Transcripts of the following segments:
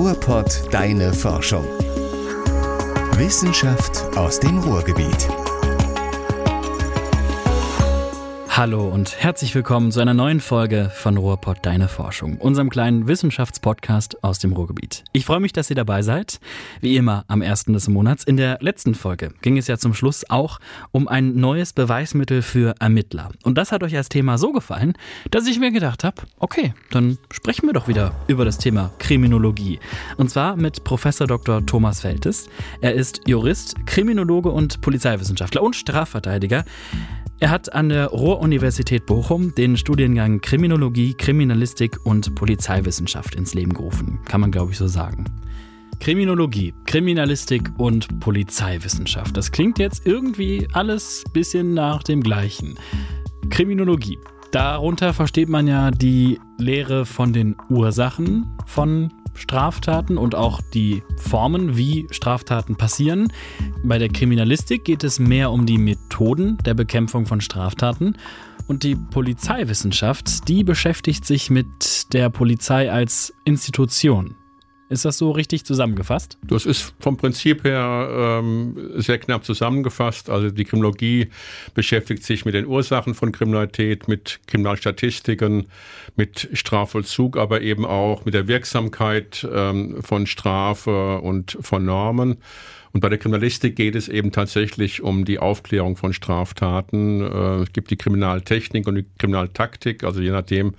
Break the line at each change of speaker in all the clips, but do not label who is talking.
Ruhrpott Deine Forschung. Wissenschaft aus dem Ruhrgebiet.
Hallo und herzlich willkommen zu einer neuen Folge von Ruhrpott Deine Forschung, unserem kleinen Wissenschaftspodcast aus dem Ruhrgebiet. Ich freue mich, dass ihr dabei seid. Wie immer am ersten des Monats. In der letzten Folge ging es ja zum Schluss auch um ein neues Beweismittel für Ermittler. Und das hat euch als Thema so gefallen, dass ich mir gedacht habe, okay, dann sprechen wir doch wieder über das Thema Kriminologie. Und zwar mit Professor Dr. Thomas Feltes. Er ist Jurist, Kriminologe und Polizeiwissenschaftler und Strafverteidiger. Er hat an der Ruhr-Universität Bochum den Studiengang Kriminologie, Kriminalistik und Polizeiwissenschaft ins Leben gerufen. Kann man, glaube ich, so sagen. Kriminologie, Kriminalistik und Polizeiwissenschaft. Das klingt jetzt irgendwie alles bisschen nach dem gleichen. Kriminologie. Darunter versteht man ja die Lehre von den Ursachen von Straftaten und auch die Formen, wie Straftaten passieren. Bei der Kriminalistik geht es mehr um die Methoden der Bekämpfung von Straftaten. Und die Polizeiwissenschaft, die beschäftigt sich mit der Polizei als Institution. Ist das so richtig zusammengefasst?
Das ist vom Prinzip her ähm, sehr knapp zusammengefasst. Also die Kriminologie beschäftigt sich mit den Ursachen von Kriminalität, mit Kriminalstatistiken, mit Strafvollzug, aber eben auch mit der Wirksamkeit ähm, von Strafe und von Normen. Und bei der Kriminalistik geht es eben tatsächlich um die Aufklärung von Straftaten. Äh, es gibt die Kriminaltechnik und die Kriminaltaktik, also je nachdem,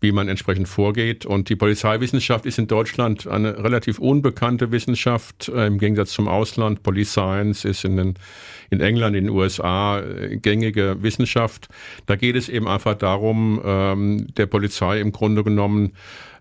wie man entsprechend vorgeht. Und die Polizeiwissenschaft ist in Deutschland eine relativ unbekannte Wissenschaft äh, im Gegensatz zum Ausland. Police Science ist in, den, in England, in den USA äh, gängige Wissenschaft. Da geht es eben einfach darum, ähm, der Polizei im Grunde genommen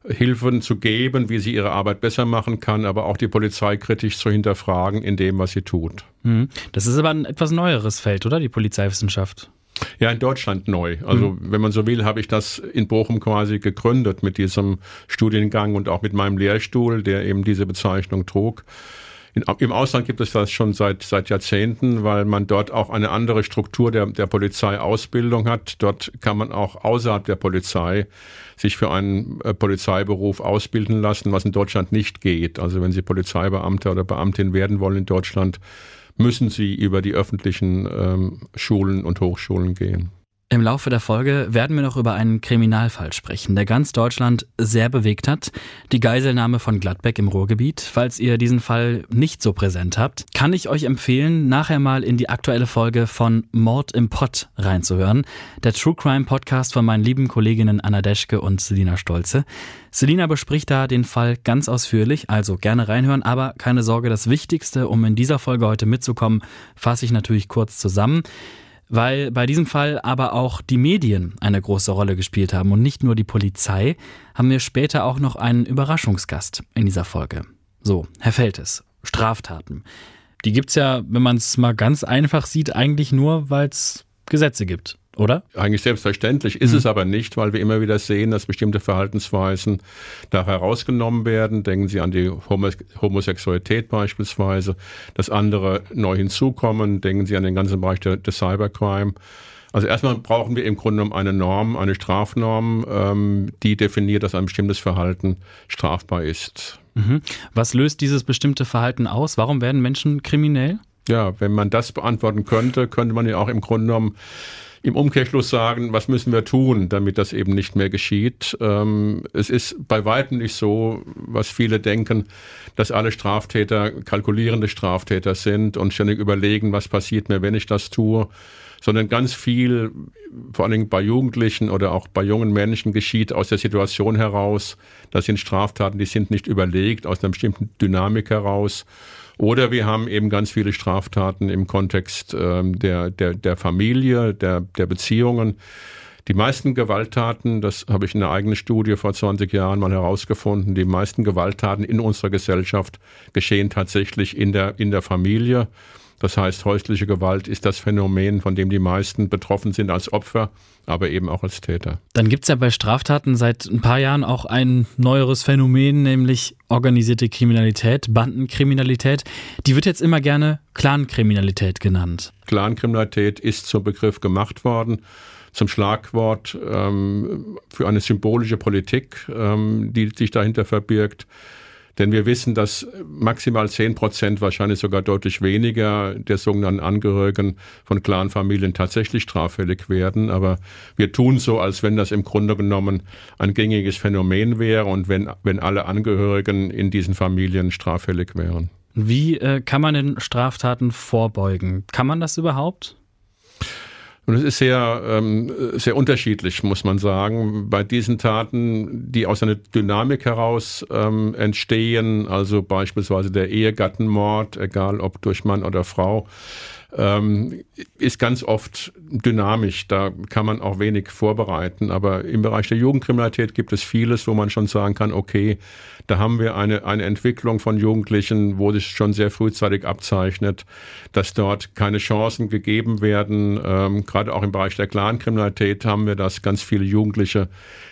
Hilfen zu geben, wie sie ihre Arbeit besser machen kann, aber auch die Polizei kritisch zu hinterfragen in dem, was sie tut.
Hm. Das ist aber ein etwas neueres Feld, oder? Die Polizeiwissenschaft.
Ja, in Deutschland neu. Also mhm. wenn man so will, habe ich das in Bochum quasi gegründet mit diesem Studiengang und auch mit meinem Lehrstuhl, der eben diese Bezeichnung trug. In, Im Ausland gibt es das schon seit, seit Jahrzehnten, weil man dort auch eine andere Struktur der, der Polizeiausbildung hat. Dort kann man auch außerhalb der Polizei sich für einen äh, Polizeiberuf ausbilden lassen, was in Deutschland nicht geht. Also wenn Sie Polizeibeamter oder Beamtin werden wollen in Deutschland, müssen sie über die öffentlichen ähm, Schulen und Hochschulen gehen.
Im Laufe der Folge werden wir noch über einen Kriminalfall sprechen, der ganz Deutschland sehr bewegt hat. Die Geiselnahme von Gladbeck im Ruhrgebiet. Falls ihr diesen Fall nicht so präsent habt, kann ich euch empfehlen, nachher mal in die aktuelle Folge von Mord im Pott reinzuhören. Der True Crime Podcast von meinen lieben Kolleginnen Anna Deschke und Selina Stolze. Selina bespricht da den Fall ganz ausführlich, also gerne reinhören, aber keine Sorge, das Wichtigste, um in dieser Folge heute mitzukommen, fasse ich natürlich kurz zusammen weil bei diesem Fall aber auch die Medien eine große Rolle gespielt haben und nicht nur die Polizei, haben wir später auch noch einen Überraschungsgast in dieser Folge. So, Herr Feltes, Straftaten. Die gibt's ja, wenn man es mal ganz einfach sieht, eigentlich nur, weil es Gesetze gibt oder?
Eigentlich selbstverständlich ist mhm. es aber nicht, weil wir immer wieder sehen, dass bestimmte Verhaltensweisen da herausgenommen werden. Denken Sie an die Homosexualität beispielsweise, dass andere neu hinzukommen. Denken Sie an den ganzen Bereich des der Cybercrime. Also erstmal brauchen wir im Grunde genommen eine Norm, eine Strafnorm, ähm, die definiert, dass ein bestimmtes Verhalten strafbar ist.
Mhm. Was löst dieses bestimmte Verhalten aus? Warum werden Menschen kriminell?
Ja, wenn man das beantworten könnte, könnte man ja auch im Grunde genommen im Umkehrschluss sagen, was müssen wir tun, damit das eben nicht mehr geschieht. Ähm, es ist bei weitem nicht so, was viele denken, dass alle Straftäter kalkulierende Straftäter sind und ständig überlegen, was passiert mir, wenn ich das tue, sondern ganz viel, vor allen Dingen bei Jugendlichen oder auch bei jungen Menschen, geschieht aus der Situation heraus. Das sind Straftaten, die sind nicht überlegt, aus einer bestimmten Dynamik heraus. Oder wir haben eben ganz viele Straftaten im Kontext ähm, der, der, der Familie, der, der Beziehungen. Die meisten Gewalttaten, das habe ich in einer eigenen Studie vor 20 Jahren mal herausgefunden, die meisten Gewalttaten in unserer Gesellschaft geschehen tatsächlich in der, in der Familie. Das heißt, häusliche Gewalt ist das Phänomen, von dem die meisten betroffen sind als Opfer, aber eben auch als Täter.
Dann gibt es ja bei Straftaten seit ein paar Jahren auch ein neueres Phänomen, nämlich organisierte Kriminalität, Bandenkriminalität. Die wird jetzt immer gerne Clankriminalität genannt.
Clankriminalität ist zum Begriff gemacht worden zum Schlagwort ähm, für eine symbolische Politik, ähm, die sich dahinter verbirgt. Denn wir wissen, dass maximal 10 Prozent, wahrscheinlich sogar deutlich weniger der sogenannten Angehörigen von Clanfamilien tatsächlich straffällig werden. Aber wir tun so, als wenn das im Grunde genommen ein gängiges Phänomen wäre und wenn, wenn alle Angehörigen in diesen Familien straffällig wären.
Wie äh, kann man den Straftaten vorbeugen? Kann man das überhaupt?
Und es ist sehr, ähm, sehr unterschiedlich, muss man sagen. Bei diesen Taten, die aus einer Dynamik heraus ähm, entstehen, also beispielsweise der Ehegattenmord, egal ob durch Mann oder Frau, ähm, ist ganz oft dynamisch. Da kann man auch wenig vorbereiten. Aber im Bereich der Jugendkriminalität gibt es vieles, wo man schon sagen kann, okay, da haben wir eine, eine Entwicklung von Jugendlichen, wo sich schon sehr frühzeitig abzeichnet, dass dort keine Chancen gegeben werden. Ähm, gerade auch im Bereich der Clankriminalität haben wir das ganz viele Jugendliche,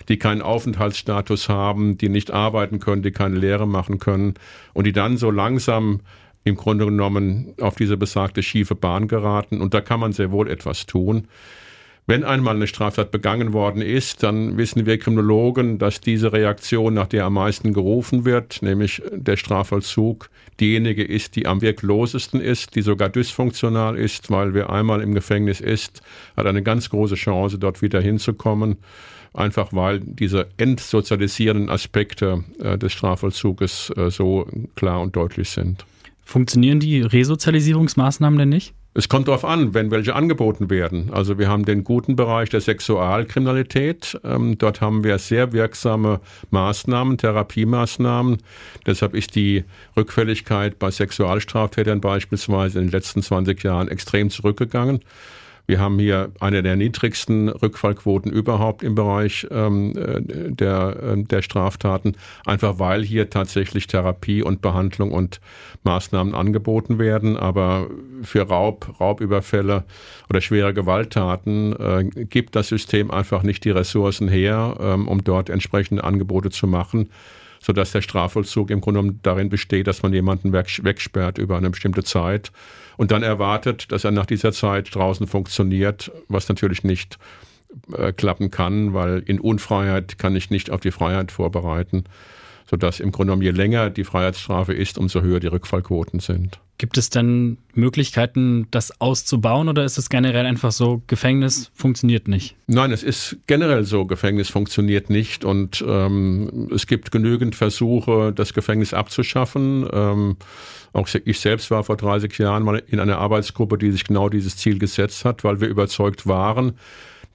die keinen Aufenthaltsstatus haben, die nicht arbeiten können, die keine Lehre machen können und die dann so langsam im Grunde genommen auf diese besagte schiefe Bahn geraten. Und da kann man sehr wohl etwas tun. Wenn einmal eine Straftat begangen worden ist, dann wissen wir Kriminologen, dass diese Reaktion, nach der am meisten gerufen wird, nämlich der Strafvollzug, diejenige ist, die am wirklosesten ist, die sogar dysfunktional ist, weil wer einmal im Gefängnis ist, hat eine ganz große Chance, dort wieder hinzukommen. Einfach weil diese entsozialisierenden Aspekte äh, des Strafvollzuges äh, so klar und deutlich sind.
Funktionieren die Resozialisierungsmaßnahmen denn nicht?
Es kommt darauf an, wenn welche angeboten werden. Also wir haben den guten Bereich der Sexualkriminalität. Ähm, dort haben wir sehr wirksame Maßnahmen, Therapiemaßnahmen. Deshalb ist die Rückfälligkeit bei Sexualstraftätern beispielsweise in den letzten 20 Jahren extrem zurückgegangen. Wir haben hier eine der niedrigsten Rückfallquoten überhaupt im Bereich ähm, äh, der, äh, der Straftaten, einfach weil hier tatsächlich Therapie und Behandlung und Maßnahmen angeboten werden. Aber für Raub, Raubüberfälle oder schwere Gewalttaten äh, gibt das System einfach nicht die Ressourcen her, ähm, um dort entsprechende Angebote zu machen sodass der Strafvollzug im Grunde darin besteht, dass man jemanden wegsperrt über eine bestimmte Zeit und dann erwartet, dass er nach dieser Zeit draußen funktioniert, was natürlich nicht äh, klappen kann, weil in Unfreiheit kann ich nicht auf die Freiheit vorbereiten, sodass im Grunde genommen je länger die Freiheitsstrafe ist, umso höher die Rückfallquoten sind.
Gibt es denn Möglichkeiten, das auszubauen oder ist es generell einfach so, Gefängnis funktioniert nicht?
Nein, es ist generell so, Gefängnis funktioniert nicht und ähm, es gibt genügend Versuche, das Gefängnis abzuschaffen. Ähm, auch ich selbst war vor 30 Jahren mal in einer Arbeitsgruppe, die sich genau dieses Ziel gesetzt hat, weil wir überzeugt waren,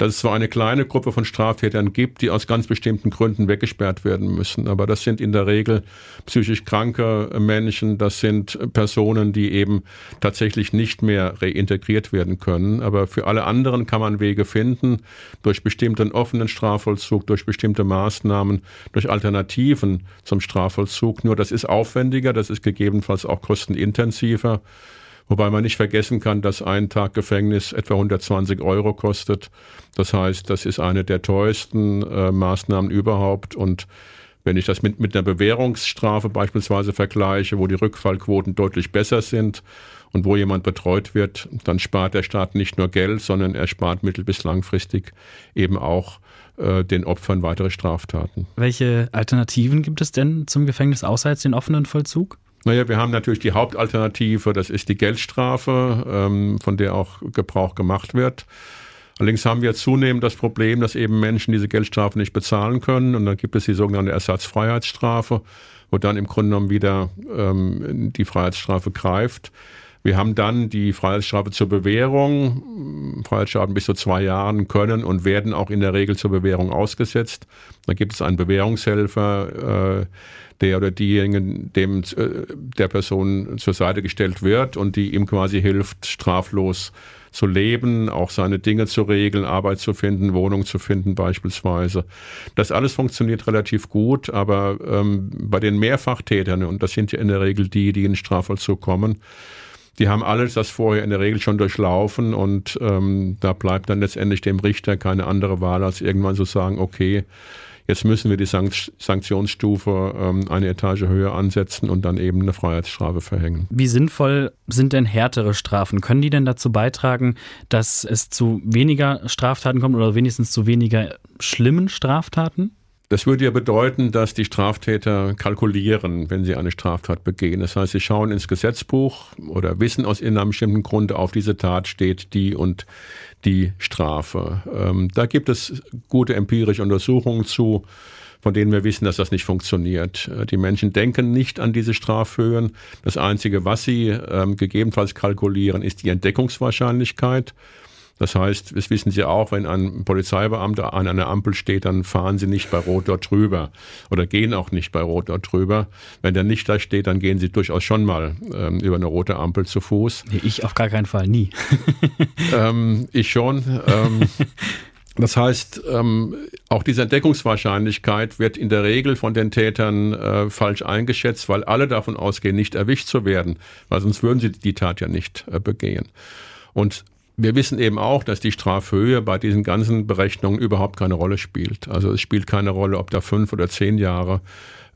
dass es zwar eine kleine Gruppe von Straftätern gibt, die aus ganz bestimmten Gründen weggesperrt werden müssen, aber das sind in der Regel psychisch kranke Menschen, das sind Personen, die eben tatsächlich nicht mehr reintegriert werden können. Aber für alle anderen kann man Wege finden, durch bestimmten offenen Strafvollzug, durch bestimmte Maßnahmen, durch Alternativen zum Strafvollzug. Nur das ist aufwendiger, das ist gegebenenfalls auch kostenintensiver. Wobei man nicht vergessen kann, dass ein Tag Gefängnis etwa 120 Euro kostet. Das heißt, das ist eine der teuersten äh, Maßnahmen überhaupt. Und wenn ich das mit, mit einer Bewährungsstrafe beispielsweise vergleiche, wo die Rückfallquoten deutlich besser sind und wo jemand betreut wird, dann spart der Staat nicht nur Geld, sondern er spart mittel- bis langfristig eben auch äh, den Opfern weitere Straftaten.
Welche Alternativen gibt es denn zum Gefängnis außer jetzt den offenen Vollzug?
Naja, wir haben natürlich die Hauptalternative, das ist die Geldstrafe, ähm, von der auch Gebrauch gemacht wird. Allerdings haben wir zunehmend das Problem, dass eben Menschen diese Geldstrafe nicht bezahlen können. Und dann gibt es die sogenannte Ersatzfreiheitsstrafe, wo dann im Grunde genommen wieder ähm, die Freiheitsstrafe greift. Wir haben dann die Freiheitsstrafe zur Bewährung. Freiheitsstrafen bis zu zwei Jahren können und werden auch in der Regel zur Bewährung ausgesetzt. Da gibt es einen Bewährungshelfer, äh, der oder diejenigen dem äh, der Person zur Seite gestellt wird und die ihm quasi hilft, straflos zu leben, auch seine Dinge zu regeln, Arbeit zu finden, Wohnung zu finden beispielsweise. Das alles funktioniert relativ gut, aber ähm, bei den Mehrfachtätern, und das sind ja in der Regel die, die in Strafvollzug kommen, die haben alles das vorher in der Regel schon durchlaufen und ähm, da bleibt dann letztendlich dem Richter keine andere Wahl, als irgendwann zu sagen, okay, Jetzt müssen wir die Sankt Sanktionsstufe ähm, eine Etage höher ansetzen und dann eben eine Freiheitsstrafe verhängen.
Wie sinnvoll sind denn härtere Strafen? Können die denn dazu beitragen, dass es zu weniger Straftaten kommt oder wenigstens zu weniger schlimmen Straftaten?
Das würde ja bedeuten, dass die Straftäter kalkulieren, wenn sie eine Straftat begehen. Das heißt, sie schauen ins Gesetzbuch oder wissen aus irgendeinem bestimmten Grund, auf diese Tat steht die und die Strafe. Ähm, da gibt es gute empirische Untersuchungen zu, von denen wir wissen, dass das nicht funktioniert. Äh, die Menschen denken nicht an diese Strafhöhen. Das Einzige, was sie ähm, gegebenenfalls kalkulieren, ist die Entdeckungswahrscheinlichkeit. Das heißt, das wissen Sie auch, wenn ein Polizeibeamter an einer Ampel steht, dann fahren Sie nicht bei Rot dort drüber oder gehen auch nicht bei Rot dort drüber. Wenn der nicht da steht, dann gehen Sie durchaus schon mal ähm, über eine rote Ampel zu Fuß.
Nee, ich auf gar keinen Fall, nie.
ähm, ich schon. Ähm, das heißt, ähm, auch diese Entdeckungswahrscheinlichkeit wird in der Regel von den Tätern äh, falsch eingeschätzt, weil alle davon ausgehen, nicht erwischt zu werden, weil sonst würden sie die Tat ja nicht äh, begehen. Und wir wissen eben auch, dass die Strafhöhe bei diesen ganzen Berechnungen überhaupt keine Rolle spielt. Also es spielt keine Rolle, ob da fünf oder zehn Jahre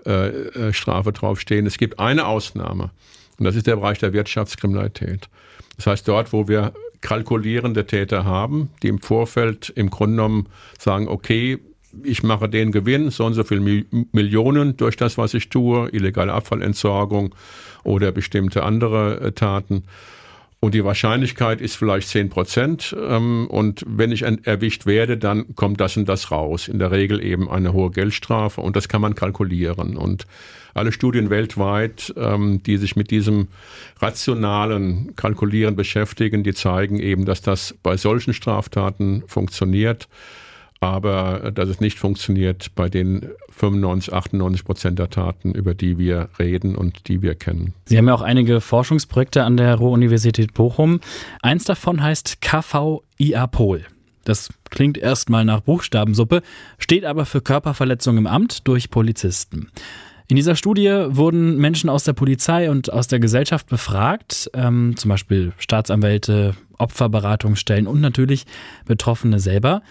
äh, äh, Strafe draufstehen. Es gibt eine Ausnahme und das ist der Bereich der Wirtschaftskriminalität. Das heißt, dort, wo wir kalkulierende Täter haben, die im Vorfeld im Grunde genommen sagen, okay, ich mache den Gewinn, so und so viel Millionen durch das, was ich tue, illegale Abfallentsorgung oder bestimmte andere äh, Taten. Und die Wahrscheinlichkeit ist vielleicht 10 Prozent. Ähm, und wenn ich erwischt werde, dann kommt das und das raus. In der Regel eben eine hohe Geldstrafe. Und das kann man kalkulieren. Und alle Studien weltweit, ähm, die sich mit diesem rationalen Kalkulieren beschäftigen, die zeigen eben, dass das bei solchen Straftaten funktioniert aber dass es nicht funktioniert bei den 95, 98 Prozent der Taten, über die wir reden und die wir kennen.
Sie haben ja auch einige Forschungsprojekte an der Ruhr-Universität Bochum. Eins davon heißt KVIA-Pol. Das klingt erstmal nach Buchstabensuppe, steht aber für Körperverletzung im Amt durch Polizisten. In dieser Studie wurden Menschen aus der Polizei und aus der Gesellschaft befragt, ähm, zum Beispiel Staatsanwälte, Opferberatungsstellen und natürlich Betroffene selber.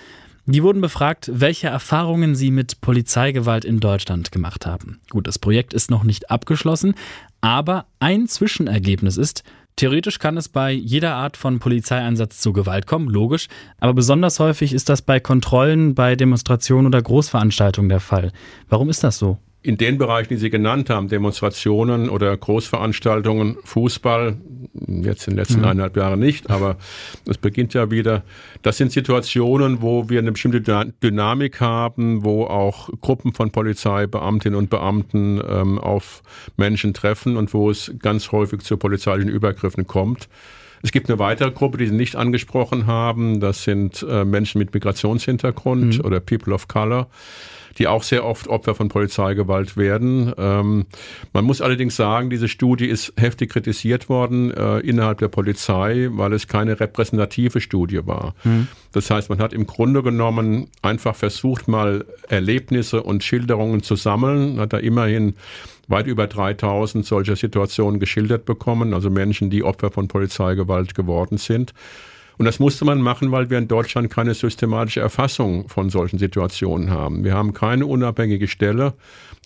Die wurden befragt, welche Erfahrungen sie mit Polizeigewalt in Deutschland gemacht haben. Gut, das Projekt ist noch nicht abgeschlossen, aber ein Zwischenergebnis ist, Theoretisch kann es bei jeder Art von Polizeieinsatz zu Gewalt kommen, logisch, aber besonders häufig ist das bei Kontrollen, bei Demonstrationen oder Großveranstaltungen der Fall. Warum ist das so?
In den Bereichen, die Sie genannt haben, Demonstrationen oder Großveranstaltungen, Fußball, jetzt in den letzten mhm. eineinhalb Jahren nicht, aber es beginnt ja wieder. Das sind Situationen, wo wir eine bestimmte Dynamik haben, wo auch Gruppen von Polizeibeamtinnen und Beamten ähm, auf Menschen treffen und wo es ganz häufig zu polizeilichen Übergriffen kommt. Es gibt eine weitere Gruppe, die Sie nicht angesprochen haben. Das sind äh, Menschen mit Migrationshintergrund mhm. oder People of Color die auch sehr oft Opfer von Polizeigewalt werden. Ähm, man muss allerdings sagen, diese Studie ist heftig kritisiert worden äh, innerhalb der Polizei, weil es keine repräsentative Studie war. Mhm. Das heißt, man hat im Grunde genommen einfach versucht, mal Erlebnisse und Schilderungen zu sammeln, hat da immerhin weit über 3000 solcher Situationen geschildert bekommen, also Menschen, die Opfer von Polizeigewalt geworden sind. Und das musste man machen, weil wir in Deutschland keine systematische Erfassung von solchen Situationen haben. Wir haben keine unabhängige Stelle,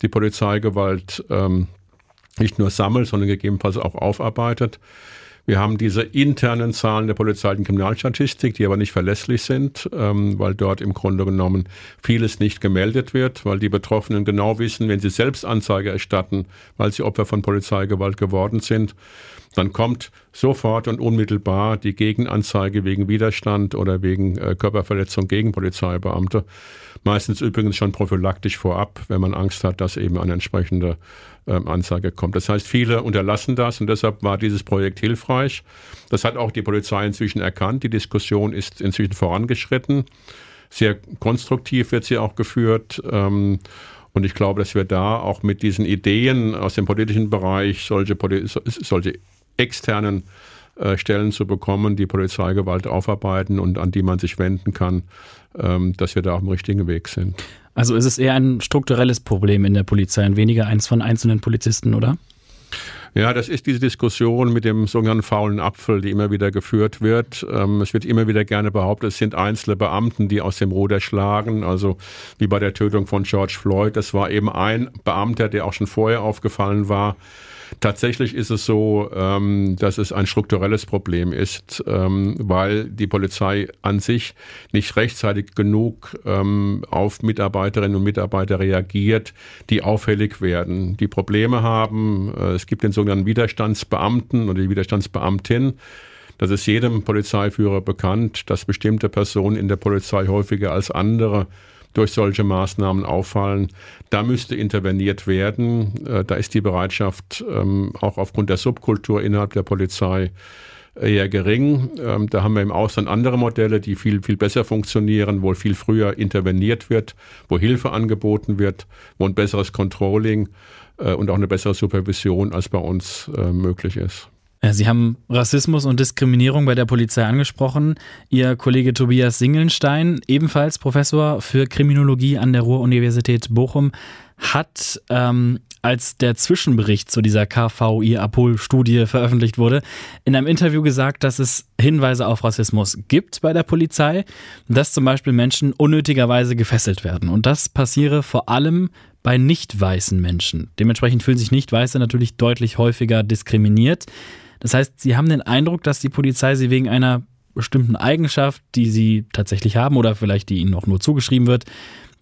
die Polizeigewalt ähm, nicht nur sammelt, sondern gegebenenfalls auch aufarbeitet. Wir haben diese internen Zahlen der polizeilichen Kriminalstatistik, die aber nicht verlässlich sind, ähm, weil dort im Grunde genommen vieles nicht gemeldet wird, weil die Betroffenen genau wissen, wenn sie selbst Anzeige erstatten, weil sie Opfer von Polizeigewalt geworden sind, dann kommt sofort und unmittelbar die Gegenanzeige wegen Widerstand oder wegen äh, Körperverletzung gegen Polizeibeamte. Meistens übrigens schon prophylaktisch vorab, wenn man Angst hat, dass eben eine entsprechende ähm, Anzeige kommt. Das heißt, viele unterlassen das und deshalb war dieses Projekt hilfreich. Das hat auch die Polizei inzwischen erkannt. Die Diskussion ist inzwischen vorangeschritten. Sehr konstruktiv wird sie auch geführt. Ähm, und ich glaube, dass wir da auch mit diesen Ideen aus dem politischen Bereich solche, solche externen äh, Stellen zu bekommen, die Polizeigewalt aufarbeiten und an die man sich wenden kann, ähm, dass wir da auf dem richtigen Weg sind.
Also ist es eher ein strukturelles Problem in der Polizei und weniger eins von einzelnen Polizisten, oder?
Ja, das ist diese Diskussion mit dem sogenannten faulen Apfel, die immer wieder geführt wird. Ähm, es wird immer wieder gerne behauptet, es sind einzelne Beamten, die aus dem Ruder schlagen. Also wie bei der Tötung von George Floyd. Das war eben ein Beamter, der auch schon vorher aufgefallen war Tatsächlich ist es so, ähm, dass es ein strukturelles Problem ist, ähm, weil die Polizei an sich nicht rechtzeitig genug ähm, auf Mitarbeiterinnen und Mitarbeiter reagiert, die auffällig werden, die Probleme haben. Äh, es gibt den sogenannten Widerstandsbeamten oder die Widerstandsbeamtin. Das ist jedem Polizeiführer bekannt, dass bestimmte Personen in der Polizei häufiger als andere durch solche Maßnahmen auffallen. Da müsste interveniert werden. Äh, da ist die Bereitschaft ähm, auch aufgrund der Subkultur innerhalb der Polizei eher gering. Ähm, da haben wir im Ausland andere Modelle, die viel, viel besser funktionieren, wo viel früher interveniert wird, wo Hilfe angeboten wird, wo ein besseres Controlling äh, und auch eine bessere Supervision als bei uns äh, möglich ist.
Sie haben Rassismus und Diskriminierung bei der Polizei angesprochen. Ihr Kollege Tobias Singelnstein, ebenfalls Professor für Kriminologie an der Ruhr-Universität Bochum, hat, ähm, als der Zwischenbericht zu dieser KVI-Apol-Studie veröffentlicht wurde, in einem Interview gesagt, dass es Hinweise auf Rassismus gibt bei der Polizei, dass zum Beispiel Menschen unnötigerweise gefesselt werden. Und das passiere vor allem bei nicht weißen Menschen. Dementsprechend fühlen sich nicht Weiße natürlich deutlich häufiger diskriminiert. Das heißt, sie haben den Eindruck, dass die Polizei sie wegen einer bestimmten Eigenschaft, die sie tatsächlich haben oder vielleicht die ihnen auch nur zugeschrieben wird,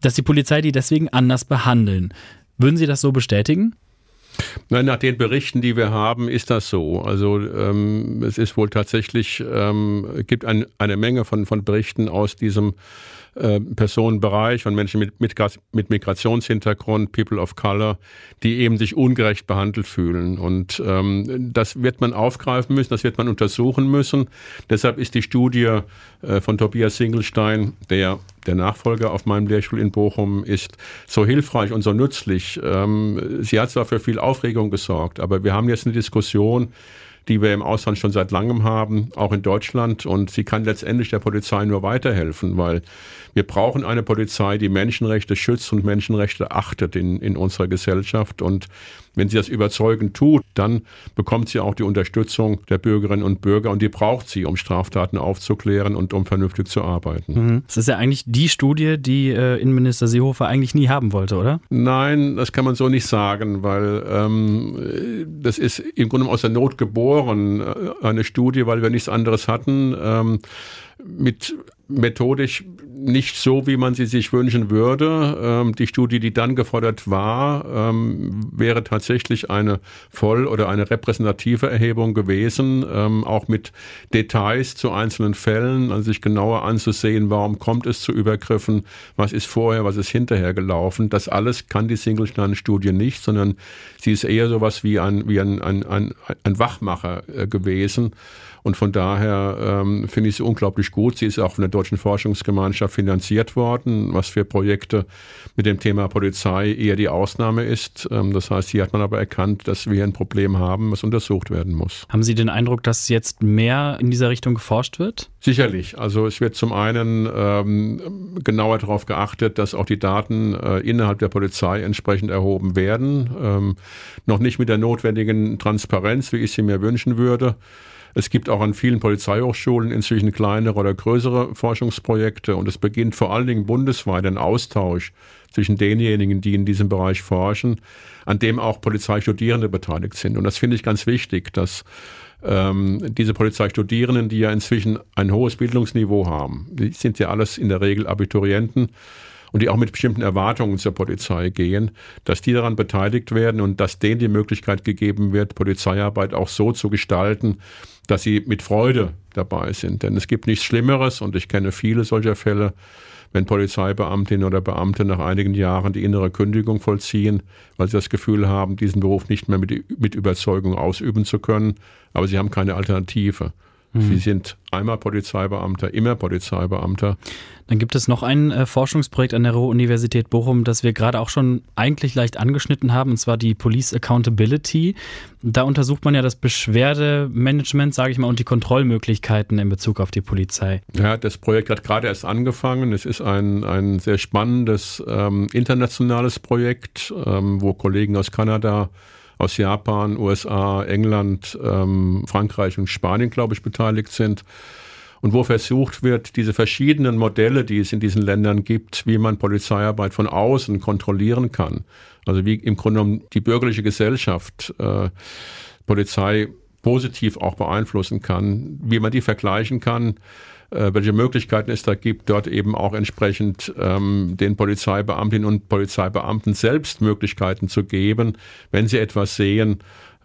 dass die Polizei die deswegen anders behandeln. Würden Sie das so bestätigen?
Nein, nach den Berichten, die wir haben, ist das so. Also ähm, es ist wohl tatsächlich, ähm, gibt ein, eine Menge von, von Berichten aus diesem äh, Personenbereich von Menschen mit, mit, mit, Migrationshintergrund, People of Color, die eben sich ungerecht behandelt fühlen. Und ähm, das wird man aufgreifen müssen, das wird man untersuchen müssen. Deshalb ist die Studie äh, von Tobias Singelstein, der der Nachfolger auf meinem Lehrstuhl in Bochum, ist so hilfreich und so nützlich. Ähm, sie hat zwar für viel Aufregung gesorgt, aber wir haben jetzt eine Diskussion, die wir im Ausland schon seit langem haben, auch in Deutschland. Und sie kann letztendlich der Polizei nur weiterhelfen, weil wir brauchen eine Polizei, die Menschenrechte schützt und Menschenrechte achtet in, in unserer Gesellschaft. Und wenn sie das überzeugend tut, dann bekommt sie auch die Unterstützung der Bürgerinnen und Bürger und die braucht sie, um Straftaten aufzuklären und um vernünftig zu arbeiten.
Mhm. Das ist ja eigentlich die Studie, die äh, Innenminister Seehofer eigentlich nie haben wollte, oder?
Nein, das kann man so nicht sagen, weil ähm, das ist im Grunde aus der Not geboren, äh, eine Studie, weil wir nichts anderes hatten. Ähm, mit methodisch nicht so, wie man sie sich wünschen würde. Ähm, die Studie, die dann gefordert war, ähm, wäre tatsächlich eine voll- oder eine repräsentative Erhebung gewesen, ähm, auch mit Details zu einzelnen Fällen, also sich genauer anzusehen, warum kommt es zu Übergriffen, was ist vorher, was ist hinterher gelaufen. Das alles kann die Singlestein-Studie nicht, sondern sie ist eher sowas wie ein, wie ein, ein, ein, ein Wachmacher äh, gewesen. Und von daher ähm, finde ich sie unglaublich gut. Sie ist auch von der Deutschen Forschungsgemeinschaft finanziert worden, was für Projekte mit dem Thema Polizei eher die Ausnahme ist. Ähm, das heißt, hier hat man aber erkannt, dass wir ein Problem haben, was untersucht werden muss.
Haben Sie den Eindruck, dass jetzt mehr in dieser Richtung geforscht wird?
Sicherlich. Also es wird zum einen ähm, genauer darauf geachtet, dass auch die Daten äh, innerhalb der Polizei entsprechend erhoben werden. Ähm, noch nicht mit der notwendigen Transparenz, wie ich sie mir wünschen würde. Es gibt auch an vielen Polizeihochschulen inzwischen kleinere oder größere Forschungsprojekte und es beginnt vor allen Dingen bundesweit ein Austausch zwischen denjenigen, die in diesem Bereich forschen, an dem auch Polizeistudierende beteiligt sind. Und das finde ich ganz wichtig, dass ähm, diese Polizeistudierenden, die ja inzwischen ein hohes Bildungsniveau haben, die sind ja alles in der Regel Abiturienten, und die auch mit bestimmten Erwartungen zur Polizei gehen, dass die daran beteiligt werden und dass denen die Möglichkeit gegeben wird, Polizeiarbeit auch so zu gestalten, dass sie mit Freude dabei sind. Denn es gibt nichts Schlimmeres und ich kenne viele solcher Fälle, wenn Polizeibeamtinnen oder Beamte nach einigen Jahren die innere Kündigung vollziehen, weil sie das Gefühl haben, diesen Beruf nicht mehr mit, mit Überzeugung ausüben zu können, aber sie haben keine Alternative. Mhm. Sie sind einmal Polizeibeamter, immer Polizeibeamter.
Dann gibt es noch ein äh, Forschungsprojekt an der Ruhr-Universität Bochum, das wir gerade auch schon eigentlich leicht angeschnitten haben, und zwar die Police Accountability. Da untersucht man ja das Beschwerdemanagement, sage ich mal, und die Kontrollmöglichkeiten in Bezug auf die Polizei.
Ja, das Projekt hat gerade erst angefangen. Es ist ein, ein sehr spannendes ähm, internationales Projekt, ähm, wo Kollegen aus Kanada, aus Japan, USA, England, ähm, Frankreich und Spanien, glaube ich, beteiligt sind. und wo versucht wird, diese verschiedenen Modelle, die es in diesen Ländern gibt, wie man Polizeiarbeit von außen kontrollieren kann. Also wie im Grunde genommen die bürgerliche Gesellschaft äh, Polizei positiv auch beeinflussen kann, wie man die vergleichen kann welche Möglichkeiten es da gibt, dort eben auch entsprechend ähm, den Polizeibeamtinnen und Polizeibeamten selbst Möglichkeiten zu geben, wenn sie etwas sehen,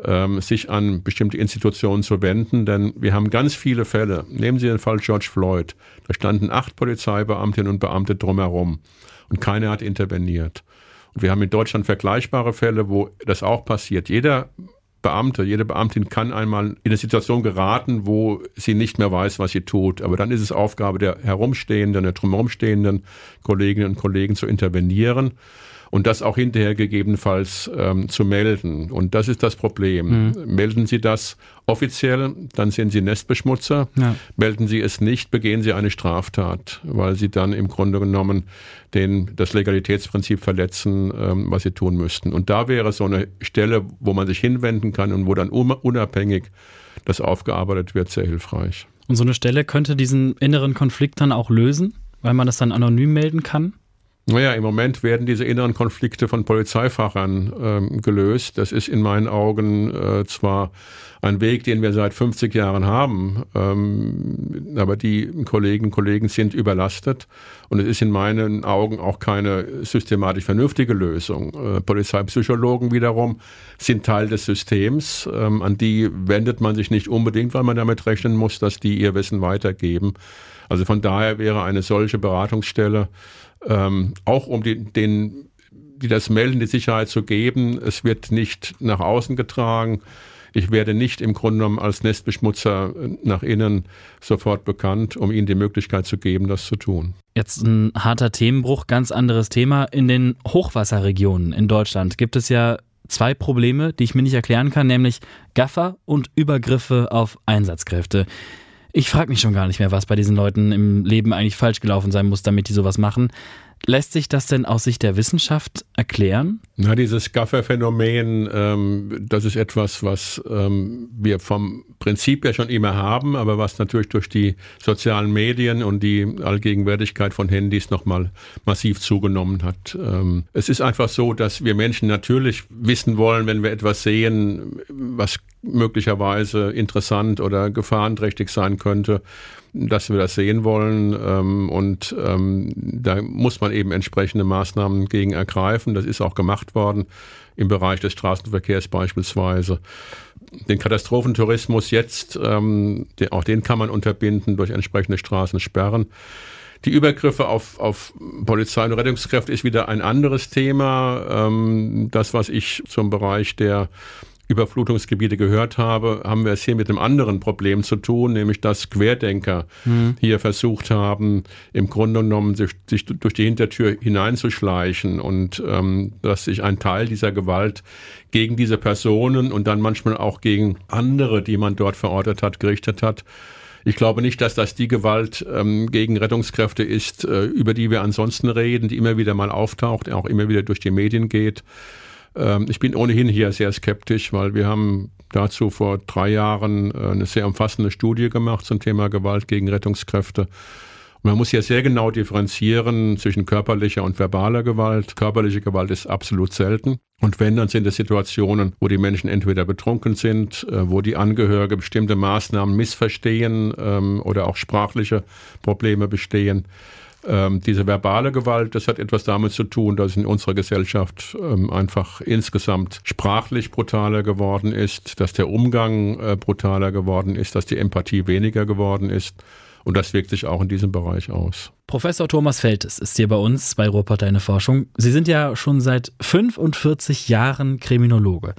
ähm, sich an bestimmte Institutionen zu wenden. Denn wir haben ganz viele Fälle. Nehmen Sie den Fall George Floyd. Da standen acht Polizeibeamtinnen und Beamte drumherum und keiner hat interveniert. Und wir haben in Deutschland vergleichbare Fälle, wo das auch passiert. Jeder Beamte, jede Beamtin kann einmal in eine Situation geraten, wo sie nicht mehr weiß, was sie tut. Aber dann ist es Aufgabe der herumstehenden, der drumherumstehenden Kolleginnen und Kollegen zu intervenieren und das auch hinterher gegebenenfalls ähm, zu melden. Und das ist das Problem. Mhm. Melden Sie das offiziell, dann sind Sie Nestbeschmutzer. Ja. Melden Sie es nicht, begehen Sie eine Straftat, weil Sie dann im Grunde genommen den, das Legalitätsprinzip verletzen, ähm, was Sie tun müssten. Und da wäre so eine Stelle, wo man sich hinwenden kann und wo dann unabhängig das aufgearbeitet wird, sehr hilfreich.
Und so eine Stelle könnte diesen inneren Konflikt dann auch lösen, weil man das dann anonym melden kann?
Naja, im Moment werden diese inneren Konflikte von Polizeifachern ähm, gelöst. Das ist in meinen Augen äh, zwar ein Weg, den wir seit 50 Jahren haben, ähm, aber die Kolleginnen und Kollegen sind überlastet und es ist in meinen Augen auch keine systematisch vernünftige Lösung. Äh, Polizeipsychologen wiederum sind Teil des Systems, ähm, an die wendet man sich nicht unbedingt, weil man damit rechnen muss, dass die ihr Wissen weitergeben. Also von daher wäre eine solche Beratungsstelle ähm, auch um die, den, die das melden, die Sicherheit zu geben. Es wird nicht nach außen getragen. Ich werde nicht im Grunde genommen als Nestbeschmutzer nach innen sofort bekannt, um ihnen die Möglichkeit zu geben, das zu tun.
Jetzt ein harter Themenbruch, ganz anderes Thema. In den Hochwasserregionen in Deutschland gibt es ja zwei Probleme, die ich mir nicht erklären kann, nämlich Gaffer und Übergriffe auf Einsatzkräfte. Ich frage mich schon gar nicht mehr, was bei diesen Leuten im Leben eigentlich falsch gelaufen sein muss, damit die sowas machen. Lässt sich das denn aus Sicht der Wissenschaft erklären?
Na, dieses Gaffer-Phänomen, ähm, das ist etwas, was ähm, wir vom Prinzip ja schon immer haben, aber was natürlich durch die sozialen Medien und die Allgegenwärtigkeit von Handys nochmal massiv zugenommen hat. Ähm, es ist einfach so, dass wir Menschen natürlich wissen wollen, wenn wir etwas sehen, was möglicherweise interessant oder gefahrenträchtig sein könnte, dass wir das sehen wollen. Ähm, und ähm, da muss man eben entsprechende Maßnahmen gegen ergreifen. Das ist auch gemacht worden im Bereich des Straßenverkehrs beispielsweise. Den Katastrophentourismus jetzt, ähm, auch den kann man unterbinden durch entsprechende Straßensperren. Die Übergriffe auf, auf Polizei und Rettungskräfte ist wieder ein anderes Thema. das, was ich zum Bereich der Überflutungsgebiete gehört habe, haben wir es hier mit einem anderen Problem zu tun, nämlich dass Querdenker mhm. hier versucht haben, im Grunde genommen sich, sich, durch die Hintertür hineinzuschleichen und ähm, dass sich ein Teil dieser Gewalt gegen diese Personen und dann manchmal auch gegen andere, die man dort verortet hat, gerichtet hat. Ich glaube nicht, dass das die Gewalt ähm, gegen Rettungskräfte ist, äh, über die wir ansonsten reden, die immer wieder mal auftaucht, auch immer wieder durch die Medien geht. Ähm, ich bin ohnehin hier sehr skeptisch, weil wir haben dazu vor drei Jahren äh, eine sehr umfassende Studie gemacht zum Thema Gewalt gegen Rettungskräfte. Man muss hier sehr genau differenzieren zwischen körperlicher und verbaler Gewalt. Körperliche Gewalt ist absolut selten. Und wenn, dann sind es Situationen, wo die Menschen entweder betrunken sind, äh, wo die Angehörige bestimmte Maßnahmen missverstehen ähm, oder auch sprachliche Probleme bestehen. Ähm, diese verbale Gewalt, das hat etwas damit zu tun, dass in unserer Gesellschaft ähm, einfach insgesamt sprachlich brutaler geworden ist, dass der Umgang äh, brutaler geworden ist, dass die Empathie weniger geworden ist. Und das wirkt sich auch in diesem Bereich aus.
Professor Thomas Feltes ist hier bei uns bei Ruhrpott Deine Forschung. Sie sind ja schon seit 45 Jahren Kriminologe.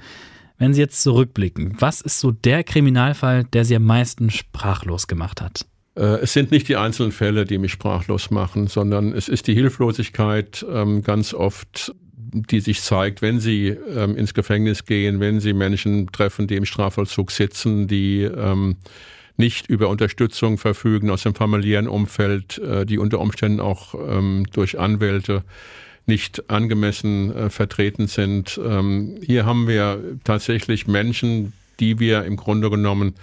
Wenn Sie jetzt zurückblicken, was ist so der Kriminalfall, der Sie am meisten sprachlos gemacht hat?
Äh, es sind nicht die einzelnen Fälle, die mich sprachlos machen, sondern es ist die Hilflosigkeit ähm, ganz oft, die sich zeigt, wenn sie ähm, ins Gefängnis gehen, wenn sie Menschen treffen, die im Strafvollzug sitzen, die ähm, nicht über Unterstützung verfügen aus dem familiären Umfeld, äh, die unter Umständen auch durch Anwälte nicht angemessen äh, vertreten sind. hier haben wir tatsächlich Menschen, die wir im Grunde genommen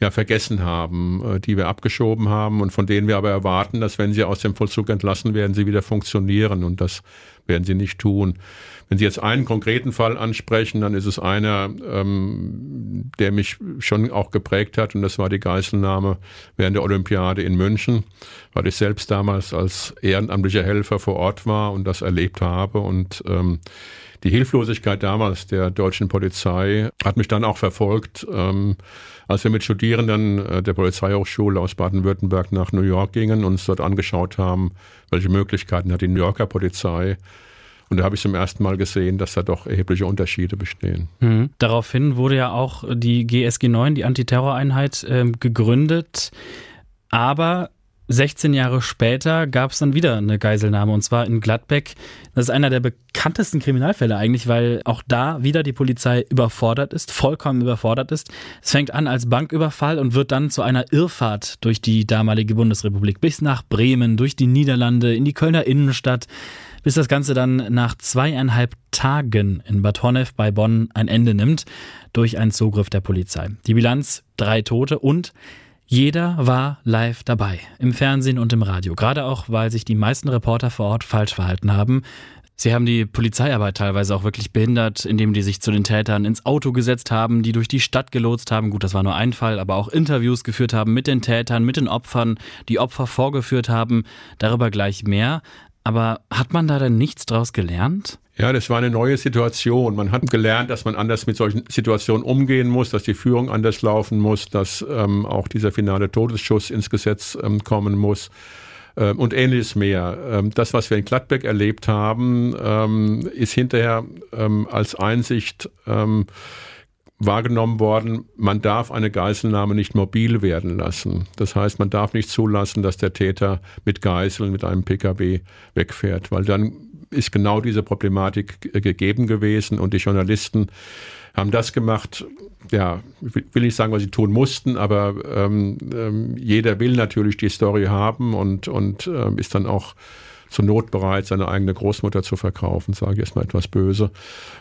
ja vergessen haben, äh, die wir abgeschoben haben und von denen wir aber erwarten, dass wenn sie aus dem Vollzug entlassen werden, sie wieder funktionieren. Und das werden sie nicht tun. Wenn Sie jetzt einen konkreten Fall ansprechen, dann ist es einer, ähm, der mich schon auch geprägt hat. Und das war die Geiselnahme während der Olympiade in München, weil ich selbst damals als ehrenamtlicher Helfer vor Ort war und das erlebt habe. Und ähm, die Hilflosigkeit damals der deutschen Polizei hat mich dann auch verfolgt. Ähm, als wir mit Studierenden äh, der Polizeihochschule aus Baden-Württemberg nach New York gingen und uns dort angeschaut haben, welche Möglichkeiten hat die New Yorker Polizei. Und da habe ich zum ersten Mal gesehen, dass da doch erhebliche Unterschiede bestehen.
Mhm. Daraufhin wurde ja auch die GSG 9, die Antiterroreinheit, äh, gegründet. Aber 16 Jahre später gab es dann wieder eine Geiselnahme und zwar in Gladbeck. Das ist einer der bekanntesten Kriminalfälle eigentlich, weil auch da wieder die Polizei überfordert ist, vollkommen überfordert ist. Es fängt an als Banküberfall und wird dann zu einer Irrfahrt durch die damalige Bundesrepublik bis nach Bremen, durch die Niederlande, in die Kölner Innenstadt, bis das Ganze dann nach zweieinhalb Tagen in Bad Honnef bei Bonn ein Ende nimmt durch einen Zugriff der Polizei. Die Bilanz drei Tote und jeder war live dabei, im Fernsehen und im Radio, gerade auch, weil sich die meisten Reporter vor Ort falsch verhalten haben. Sie haben die Polizeiarbeit teilweise auch wirklich behindert, indem die sich zu den Tätern ins Auto gesetzt haben, die durch die Stadt gelotst haben. Gut, das war nur ein Fall, aber auch Interviews geführt haben mit den Tätern, mit den Opfern, die Opfer vorgeführt haben. Darüber gleich mehr. Aber hat man da denn nichts draus gelernt?
Ja, das war eine neue Situation. Man hat gelernt, dass man anders mit solchen Situationen umgehen muss, dass die Führung anders laufen muss, dass ähm, auch dieser finale Todesschuss ins Gesetz ähm, kommen muss ähm, und ähnliches mehr. Ähm, das, was wir in Gladbeck erlebt haben, ähm, ist hinterher ähm, als Einsicht wahrgenommen worden, man darf eine Geiselnahme nicht mobil werden lassen. Das heißt, man darf nicht zulassen, dass der Täter mit Geiseln mit einem Pkw wegfährt, weil dann ist genau diese Problematik gegeben gewesen und die Journalisten haben das gemacht, ja, will nicht sagen, was sie tun mussten, aber ähm, ähm, jeder will natürlich die Story haben und, und ähm, ist dann auch zur Not bereit, seine eigene Großmutter zu verkaufen, sage ich jetzt mal etwas böse.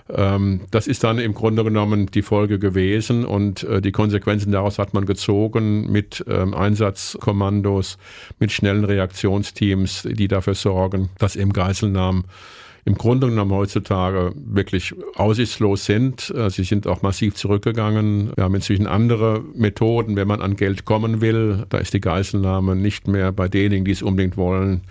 Ähm, das ist dann im Grunde genommen die Folge gewesen und äh, die Konsequenzen daraus hat man gezogen mit ähm, Einsatzkommandos, mit schnellen Reaktionsteams, die dafür sorgen, dass eben Geiselnahmen im Grunde genommen heutzutage wirklich aussichtslos sind. Äh, sie sind auch massiv zurückgegangen. Wir haben inzwischen andere Methoden, wenn man an Geld kommen will. Da ist die Geiselnahme nicht mehr bei denjenigen, die es unbedingt wollen,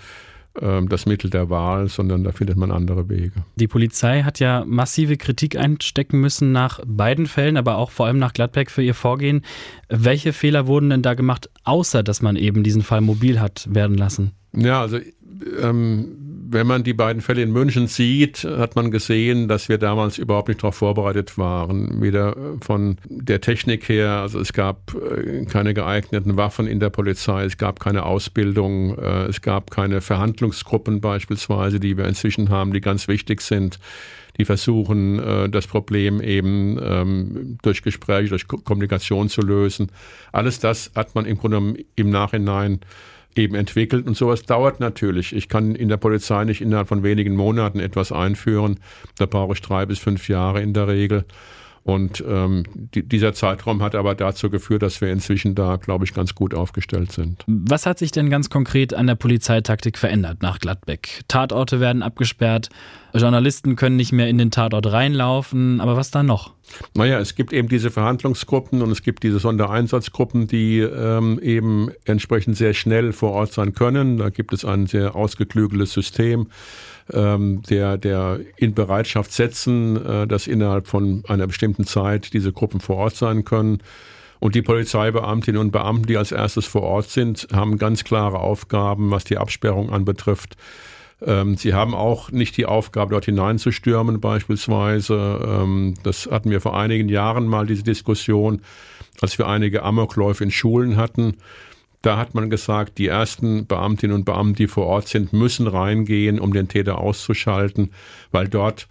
das Mittel der Wahl, sondern da findet man andere Wege.
Die Polizei hat ja massive Kritik einstecken müssen nach beiden Fällen, aber auch vor allem nach Gladbeck für ihr Vorgehen. Welche Fehler wurden denn da gemacht, außer dass man eben diesen Fall mobil hat werden lassen?
Ja, also ähm, wenn man die beiden Fälle in München sieht, hat man gesehen, dass wir damals überhaupt nicht darauf vorbereitet waren. Weder von der Technik her, also es gab äh, keine geeigneten Waffen in der Polizei, es gab keine Ausbildung, äh, es gab keine Verhandlungsgruppen beispielsweise, die wir inzwischen haben, die ganz wichtig sind die versuchen, äh, das Problem eben ähm, durch Gespräche, durch Kommunikation zu lösen. Alles das hat man im Grunde im Nachhinein eben entwickelt. Und sowas dauert natürlich. Ich kann in der Polizei nicht innerhalb von wenigen Monaten etwas einführen. Da brauche ich drei bis fünf Jahre in der Regel. Und ähm, die, dieser Zeitraum hat aber dazu geführt, dass wir inzwischen da, glaube ich, ganz gut aufgestellt sind.
Was hat sich denn ganz konkret an der Polizeitaktik verändert nach Gladbeck? Tatorte werden abgesperrt, Journalisten können nicht mehr in den Tatort reinlaufen, aber was da noch?
Naja, es gibt eben diese Verhandlungsgruppen und es gibt diese Sondereinsatzgruppen, die ähm, eben entsprechend sehr schnell vor Ort sein können. Da gibt es ein sehr ausgeklügeltes System ähm, der, der in Bereitschaft setzen, äh, dass innerhalb von einer bestimmten Zeit diese Gruppen vor Ort sein können. Und die Polizeibeamtinnen und Beamten, die als erstes vor Ort sind, haben ganz klare Aufgaben, was die Absperrung anbetrifft. Ähm, sie haben auch nicht die Aufgabe, dort hineinzustürmen beispielsweise. Ähm, das hatten wir vor einigen Jahren mal, diese Diskussion, als wir einige Amokläufe in Schulen hatten. Da hat man gesagt, die ersten Beamtinnen und Beamten, die vor Ort sind, müssen reingehen, um den Täter auszuschalten, weil dort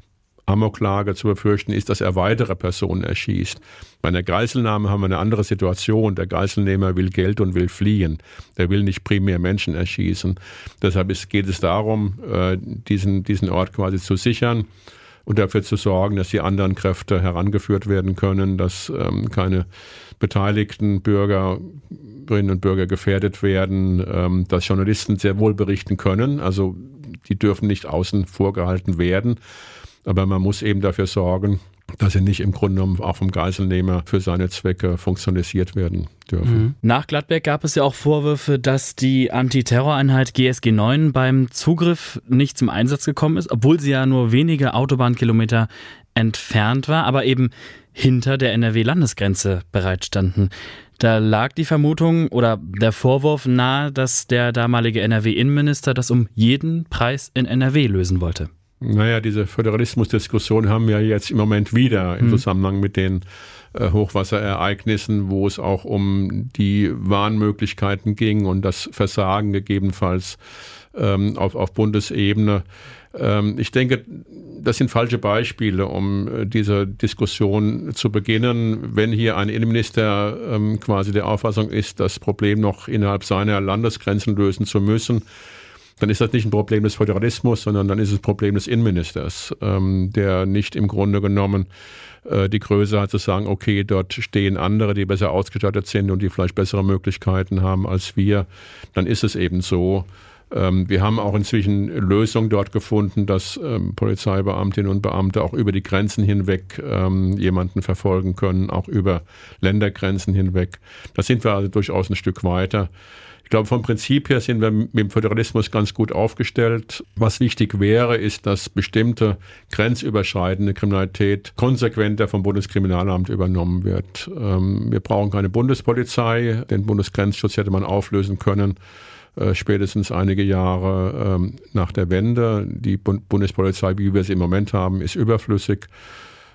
Amoklage zu befürchten ist, dass er weitere Personen erschießt. Bei einer Geiselnahme haben wir eine andere Situation. Der Geiselnehmer will Geld und will fliehen. Der will nicht primär Menschen erschießen. Deshalb geht es darum, äh, diesen, diesen Ort quasi zu sichern und dafür zu sorgen, dass die anderen Kräfte herangeführt werden können, dass ähm, keine beteiligten Bürgerinnen und Bürger gefährdet werden, ähm, dass Journalisten sehr wohl berichten können. Also die dürfen nicht außen vorgehalten werden. Aber man muss eben dafür sorgen, dass sie nicht im Grunde genommen auch vom Geiselnehmer für seine Zwecke funktionalisiert werden dürfen. Mhm.
Nach Gladbeck gab es ja auch Vorwürfe, dass die Antiterroreinheit GSG 9 beim Zugriff nicht zum Einsatz gekommen ist, obwohl sie ja nur wenige Autobahnkilometer entfernt war, aber eben hinter der NRW-Landesgrenze bereitstanden. Da lag die Vermutung oder der Vorwurf nahe, dass der damalige NRW-Innenminister das um jeden Preis in NRW lösen wollte.
Naja, diese Föderalismusdiskussion haben wir jetzt im Moment wieder im hm. Zusammenhang mit den äh, Hochwasserereignissen, wo es auch um die Warnmöglichkeiten ging und das Versagen gegebenenfalls ähm, auf, auf Bundesebene. Ähm, ich denke, das sind falsche Beispiele, um äh, diese Diskussion zu beginnen. Wenn hier ein Innenminister ähm, quasi der Auffassung ist, das Problem noch innerhalb seiner Landesgrenzen lösen zu müssen, dann ist das nicht ein Problem des Föderalismus, sondern dann ist es ein Problem des Innenministers, ähm, der nicht im Grunde genommen äh, die Größe hat zu sagen, okay, dort stehen andere, die besser ausgestattet sind und die vielleicht bessere Möglichkeiten haben als wir. Dann ist es eben so. Ähm, wir haben auch inzwischen Lösungen dort gefunden, dass ähm, Polizeibeamtinnen und Beamte auch über die Grenzen hinweg ähm, jemanden verfolgen können, auch über Ländergrenzen hinweg. Da sind wir also durchaus ein Stück weiter. Ich glaube, vom Prinzip her sind wir mit dem Föderalismus ganz gut aufgestellt. Was wichtig wäre, ist, dass bestimmte grenzüberschreitende Kriminalität konsequenter vom Bundeskriminalamt übernommen wird. Ähm, wir brauchen keine Bundespolizei. Den Bundesgrenzschutz hätte man auflösen können äh, spätestens einige Jahre ähm, nach der Wende. Die Bundespolizei, wie wir sie im Moment haben, ist überflüssig.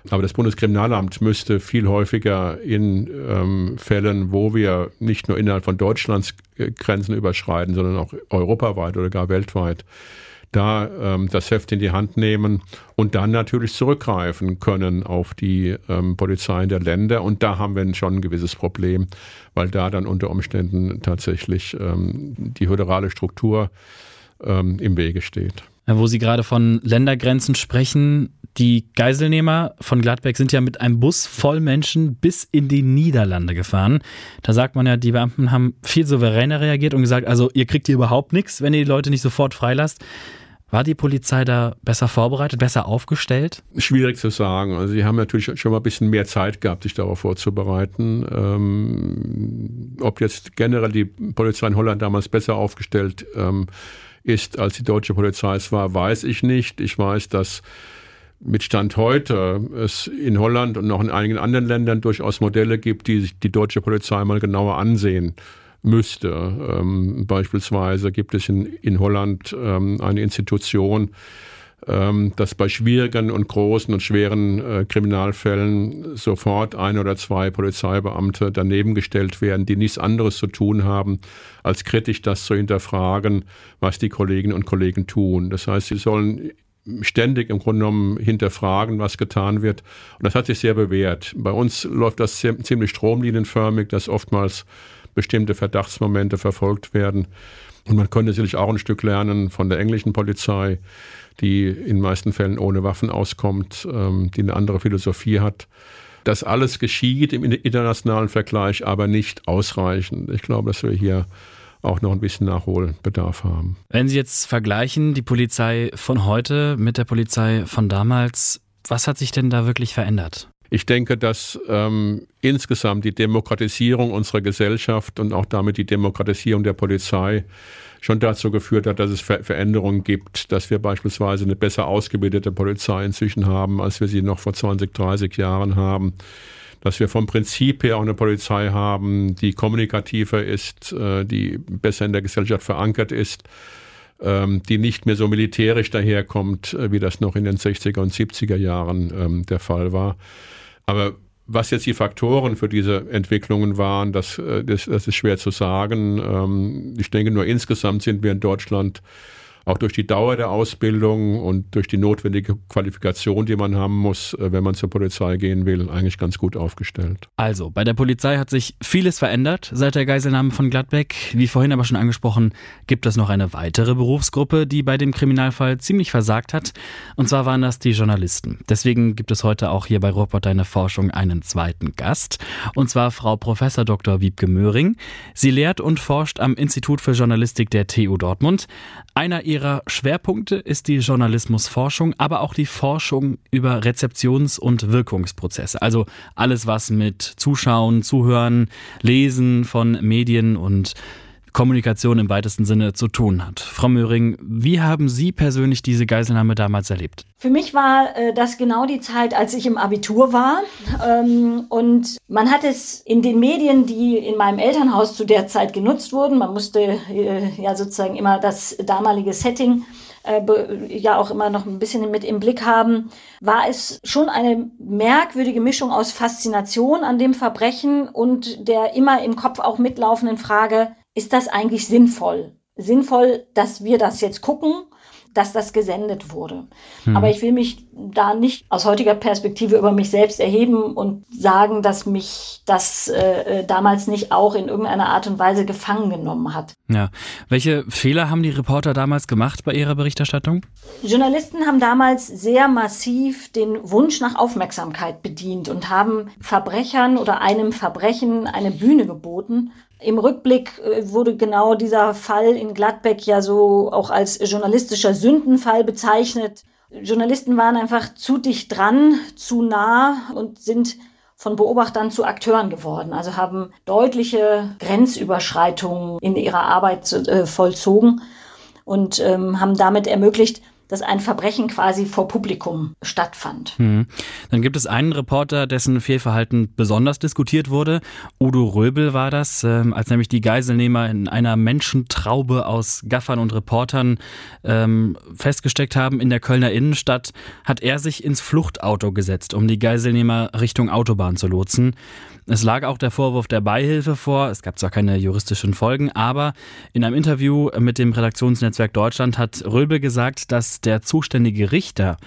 Aber das Bundeskriminalamt müsste viel häufiger in ähm, Fällen, wo wir nicht nur innerhalb von Deutschlands äh, Grenzen überschreiten, sondern auch europaweit oder gar weltweit, da ähm, das Heft in die Hand nehmen und dann natürlich zurückgreifen können auf die ähm, Polizeien der Länder. Und da haben wir schon ein gewisses Problem, weil da dann unter Umständen tatsächlich ähm, die föderale Struktur ähm, im Wege steht.
Wo Sie gerade von Ländergrenzen sprechen, die Geiselnehmer von Gladbeck sind ja mit einem Bus voll Menschen bis in die Niederlande gefahren. Da sagt man ja, die Beamten haben viel souveräner reagiert und gesagt, also ihr kriegt hier überhaupt nichts, wenn ihr die Leute nicht sofort freilasst. War die Polizei da besser vorbereitet, besser aufgestellt?
Schwierig zu sagen. Also sie haben natürlich schon mal ein bisschen mehr Zeit gehabt, sich darauf vorzubereiten. Ähm, ob jetzt generell die Polizei in Holland damals besser aufgestellt ähm, ist, als die deutsche Polizei es war, weiß ich nicht. Ich weiß, dass mit Stand heute es in Holland und auch in einigen anderen Ländern durchaus Modelle gibt, die sich die deutsche Polizei mal genauer ansehen müsste. Ähm, beispielsweise gibt es in, in Holland ähm, eine Institution, dass bei schwierigen und großen und schweren äh, Kriminalfällen sofort ein oder zwei Polizeibeamte daneben gestellt werden, die nichts anderes zu tun haben, als kritisch das zu hinterfragen, was die Kolleginnen und Kollegen tun. Das heißt, sie sollen ständig im Grunde genommen hinterfragen, was getan wird. Und das hat sich sehr bewährt. Bei uns läuft das ziemlich stromlinienförmig, dass oftmals bestimmte Verdachtsmomente verfolgt werden. Und man könnte sicherlich auch ein Stück lernen von der englischen Polizei, die in den meisten Fällen ohne Waffen auskommt, ähm, die eine andere Philosophie hat. Das alles geschieht im internationalen Vergleich, aber nicht ausreichend. Ich glaube, dass wir hier auch noch ein bisschen Nachholbedarf haben.
Wenn Sie jetzt vergleichen, die Polizei von heute mit der Polizei von damals, was hat sich denn da wirklich verändert?
Ich denke, dass ähm, insgesamt die Demokratisierung unserer Gesellschaft und auch damit die Demokratisierung der Polizei schon dazu geführt hat, dass es Ver Veränderungen gibt, dass wir beispielsweise eine besser ausgebildete Polizei inzwischen haben, als wir sie noch vor 20, 30 Jahren haben dass wir vom Prinzip her auch eine Polizei haben, die kommunikativer ist, äh, die besser in der Gesellschaft verankert ist, ähm, die nicht mehr so militärisch daherkommt, äh, wie das noch in den 60er und 70er Jahren ähm, der Fall war. Aber was jetzt die Faktoren für diese Entwicklungen waren, das, äh, das, das ist schwer zu sagen. Ähm, ich denke nur insgesamt sind wir in Deutschland auch durch die Dauer der Ausbildung und durch die notwendige Qualifikation, die man haben muss, äh, wenn man zur Polizei gehen will, eigentlich ganz gut aufgestellt.
Also, bei der Polizei hat sich vieles verändert seit der Geiselnahme von Gladbeck. Wie vorhin aber schon angesprochen, gibt es noch eine weitere Berufsgruppe, die bei dem Kriminalfall ziemlich versagt hat. Und zwar waren das die Journalisten. Deswegen gibt es heute auch hier bei Ruhrpott eine Forschung einen zweiten Gast. Und zwar Frau Professor Dr. Wiebke Möhring. Sie lehrt und forscht am Institut für Journalistik der TU Dortmund. Einer ihrer Schwerpunkte ist die Journalismusforschung, aber auch die Forschung über Rezeptions- und Wirkungsprozesse. Also alles, was mit Zuschauen, Zuhören, Lesen von Medien und Kommunikation im weitesten Sinne zu tun hat. Frau Möhring, wie haben Sie persönlich diese Geiselnahme damals erlebt?
Für mich war äh, das genau die Zeit, als ich im Abitur war. Ähm, und man hat es in den Medien, die in meinem Elternhaus zu der Zeit genutzt wurden, man musste äh, ja sozusagen immer das damalige Setting äh, ja auch immer noch ein bisschen mit im Blick haben, war es schon eine merkwürdige Mischung aus Faszination an dem Verbrechen und der immer im Kopf auch mitlaufenden Frage, ist das eigentlich sinnvoll? Sinnvoll, dass wir das jetzt gucken, dass das gesendet wurde. Hm. Aber ich will mich da nicht aus heutiger Perspektive über mich selbst erheben und sagen, dass mich das äh, äh damals nicht auch in irgendeiner Art und Weise gefangen genommen hat.
Ja. Welche Fehler haben die Reporter damals gemacht bei ihrer Berichterstattung?
Journalisten haben damals sehr massiv den Wunsch nach Aufmerksamkeit bedient und haben Verbrechern oder einem Verbrechen eine Bühne geboten im Rückblick äh, wurde genau dieser Fall in Gladbeck ja so auch als journalistischer Sündenfall bezeichnet. Journalisten waren einfach zu dicht dran, zu nah und sind von Beobachtern zu Akteuren geworden, also haben deutliche Grenzüberschreitungen in ihrer Arbeit äh, vollzogen und ähm, haben damit ermöglicht, dass ein Verbrechen quasi vor Publikum stattfand. Hm.
Dann gibt es einen Reporter, dessen Fehlverhalten besonders diskutiert wurde. Udo Röbel war das, äh, als nämlich die Geiselnehmer in einer Menschentraube aus Gaffern und Reportern ähm, festgesteckt haben in der Kölner Innenstadt, hat er sich ins Fluchtauto gesetzt, um die Geiselnehmer Richtung Autobahn zu lotsen. Es lag auch der Vorwurf der Beihilfe vor. Es gab zwar keine juristischen Folgen, aber in einem Interview mit dem Redaktionsnetzwerk Deutschland hat Röbel gesagt, dass der zuständige Richter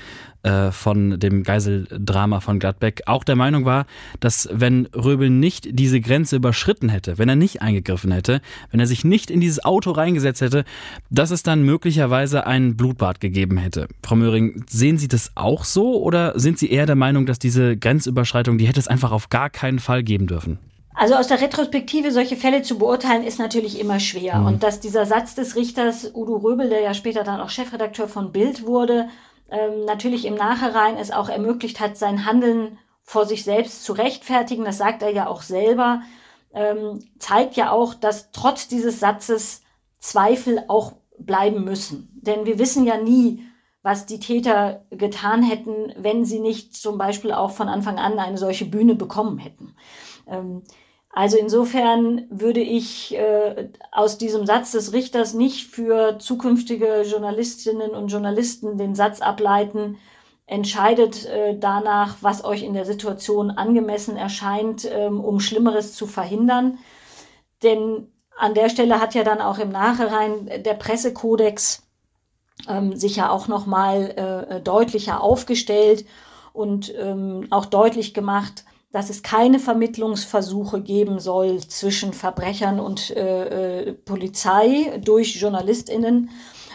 äh, von dem Geiseldrama von Gladbeck auch der Meinung war, dass wenn Röbel nicht diese Grenze überschritten hätte, wenn er nicht eingegriffen hätte, wenn er sich nicht in dieses Auto reingesetzt hätte, dass es dann möglicherweise ein Blutbad gegeben hätte. Frau Möhring, sehen Sie das auch so oder sind Sie eher der Meinung, dass diese Grenzüberschreitung, die hätte es einfach auf gar keinen Fall geben dürfen?
Also aus der Retrospektive solche Fälle zu beurteilen, ist natürlich immer schwer. Mhm. Und dass dieser Satz des Richters Udo Röbel, der ja später dann auch Chefredakteur von Bild wurde, ähm, natürlich im Nachhinein es auch ermöglicht hat, sein Handeln vor sich selbst zu rechtfertigen, das sagt er ja auch selber, ähm, zeigt ja auch, dass trotz dieses Satzes Zweifel auch bleiben müssen. Denn wir wissen ja nie, was die Täter getan hätten, wenn sie nicht zum Beispiel auch von Anfang an eine solche Bühne bekommen hätten. Ähm, also insofern würde ich äh, aus diesem Satz des Richters nicht für zukünftige Journalistinnen und Journalisten den Satz ableiten, entscheidet äh, danach, was euch in der Situation angemessen erscheint, ähm, um Schlimmeres zu verhindern. Denn an der Stelle hat ja dann auch im Nachhinein der Pressekodex ähm, sich ja auch nochmal äh, deutlicher aufgestellt und ähm, auch deutlich gemacht, dass es keine Vermittlungsversuche geben soll zwischen Verbrechern und äh, äh, Polizei durch JournalistInnen.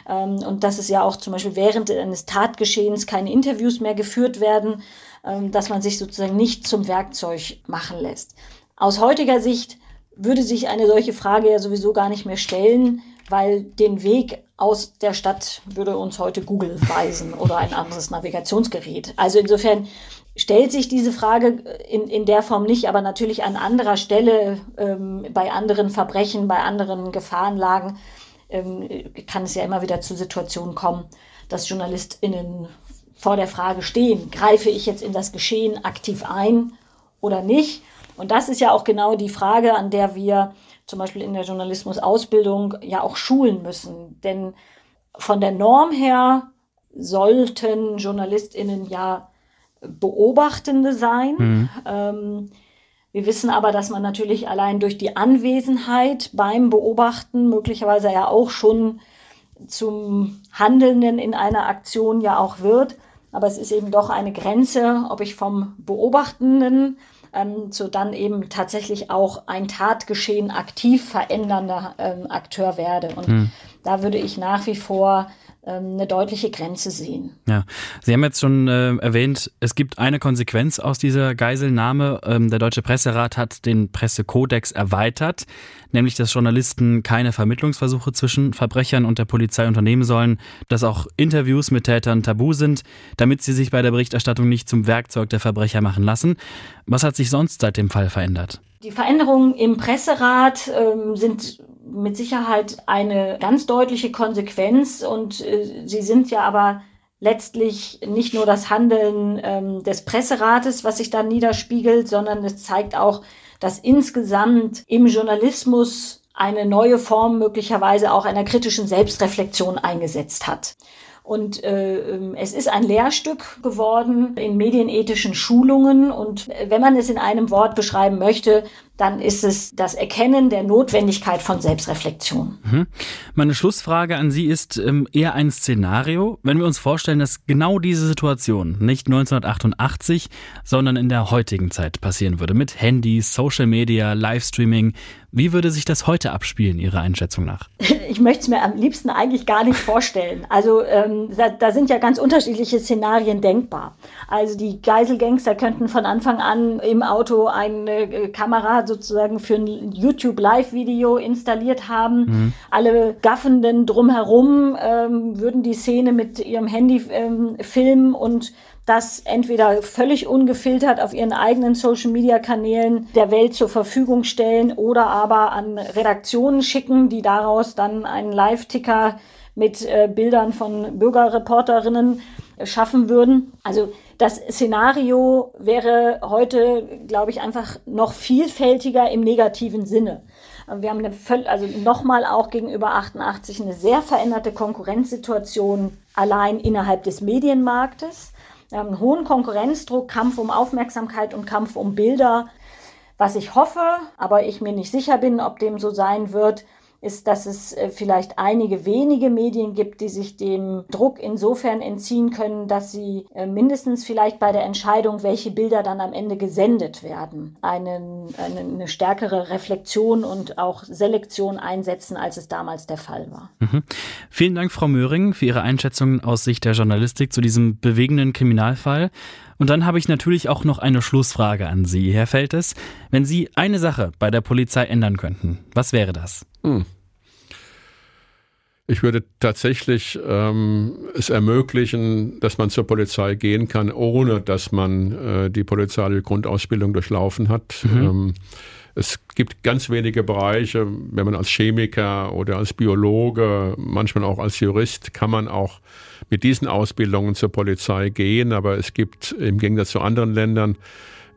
Ähm, und dass es ja auch zum Beispiel während eines Tatgeschehens keine Interviews mehr geführt werden, ähm, dass man sich sozusagen nicht zum Werkzeug machen lässt. Aus heutiger Sicht würde sich eine solche Frage ja sowieso gar nicht mehr stellen, weil den Weg aus der Stadt würde uns heute Google weisen oder ein anderes Navigationsgerät. Also insofern stellt sich diese Frage in, in der Form nicht, aber natürlich an anderer Stelle ähm, bei anderen Verbrechen, bei anderen Gefahrenlagen ähm, kann es ja immer wieder zu Situationen kommen, dass JournalistInnen vor der Frage stehen, greife ich jetzt in das Geschehen aktiv ein oder nicht? Und das ist ja auch genau die Frage, an der wir zum Beispiel in der Journalismusausbildung ja auch schulen müssen. Denn von der Norm her sollten JournalistInnen ja Beobachtende sein. Mhm. Ähm, wir wissen aber, dass man natürlich allein durch die Anwesenheit beim Beobachten möglicherweise ja auch schon zum Handelnden in einer Aktion ja auch wird. Aber es ist eben doch eine Grenze, ob ich vom Beobachtenden ähm, so dann eben tatsächlich auch ein Tatgeschehen aktiv verändernder ähm, Akteur werde. Und hm. da würde ich nach wie vor eine deutliche Grenze sehen.
Ja, Sie haben jetzt schon äh, erwähnt, es gibt eine Konsequenz aus dieser Geiselnahme. Ähm, der Deutsche Presserat hat den Pressekodex erweitert, nämlich dass Journalisten keine Vermittlungsversuche zwischen Verbrechern und der Polizei unternehmen sollen, dass auch Interviews mit Tätern tabu sind, damit sie sich bei der Berichterstattung nicht zum Werkzeug der Verbrecher machen lassen. Was hat sich sonst seit dem Fall verändert?
Die Veränderungen im Presserat ähm, sind mit Sicherheit eine ganz deutliche Konsequenz und äh, sie sind ja aber letztlich nicht nur das Handeln ähm, des Presserates, was sich da niederspiegelt, sondern es zeigt auch, dass insgesamt im Journalismus eine neue Form möglicherweise auch einer kritischen Selbstreflexion eingesetzt hat. Und äh, ähm, es ist ein Lehrstück geworden in medienethischen Schulungen. Und äh, wenn man es in einem Wort beschreiben möchte, dann ist es das Erkennen der Notwendigkeit von Selbstreflexion.
Mhm. Meine Schlussfrage an Sie ist ähm, eher ein Szenario. Wenn wir uns vorstellen, dass genau diese Situation nicht 1988, sondern in der heutigen Zeit passieren würde, mit Handys, Social Media, Livestreaming, wie würde sich das heute abspielen, Ihrer Einschätzung nach?
Ich möchte es mir am liebsten eigentlich gar nicht vorstellen. Also ähm, da, da, sind ja ganz unterschiedliche Szenarien denkbar. Also die Geiselgangster könnten von Anfang an im Auto eine äh, Kamera sozusagen für ein YouTube-Live-Video installiert haben. Mhm. Alle Gaffenden drumherum ähm, würden die Szene mit ihrem Handy ähm, filmen und das entweder völlig ungefiltert auf ihren eigenen Social-Media-Kanälen der Welt zur Verfügung stellen oder aber an Redaktionen schicken, die daraus dann einen Live-Ticker mit äh, Bildern von Bürgerreporterinnen schaffen würden. Also das Szenario wäre heute, glaube ich, einfach noch vielfältiger im negativen Sinne. Wir haben eine, also nochmal auch gegenüber 88 eine sehr veränderte Konkurrenzsituation allein innerhalb des Medienmarktes. Einen hohen Konkurrenzdruck, Kampf um Aufmerksamkeit und Kampf um Bilder. Was ich hoffe, aber ich mir nicht sicher bin, ob dem so sein wird, ist, dass es äh, vielleicht einige wenige Medien gibt, die sich dem Druck insofern entziehen können, dass sie äh, mindestens vielleicht bei der Entscheidung, welche Bilder dann am Ende gesendet werden, einen, eine, eine stärkere Reflexion und auch Selektion einsetzen, als es damals der Fall war.
Mhm. Vielen Dank, Frau Möhring, für Ihre Einschätzung aus Sicht der Journalistik zu diesem bewegenden Kriminalfall. Und dann habe ich natürlich auch noch eine Schlussfrage an Sie, Herr Feltes. Wenn Sie eine Sache bei der Polizei ändern könnten, was wäre das? Hm.
Ich würde tatsächlich ähm, es ermöglichen, dass man zur Polizei gehen kann, ohne dass man äh, die polizeiliche Grundausbildung durchlaufen hat. Mhm. Ähm, es gibt ganz wenige Bereiche, wenn man als Chemiker oder als Biologe, manchmal auch als Jurist, kann man auch mit diesen Ausbildungen zur Polizei gehen. Aber es gibt im Gegensatz zu anderen Ländern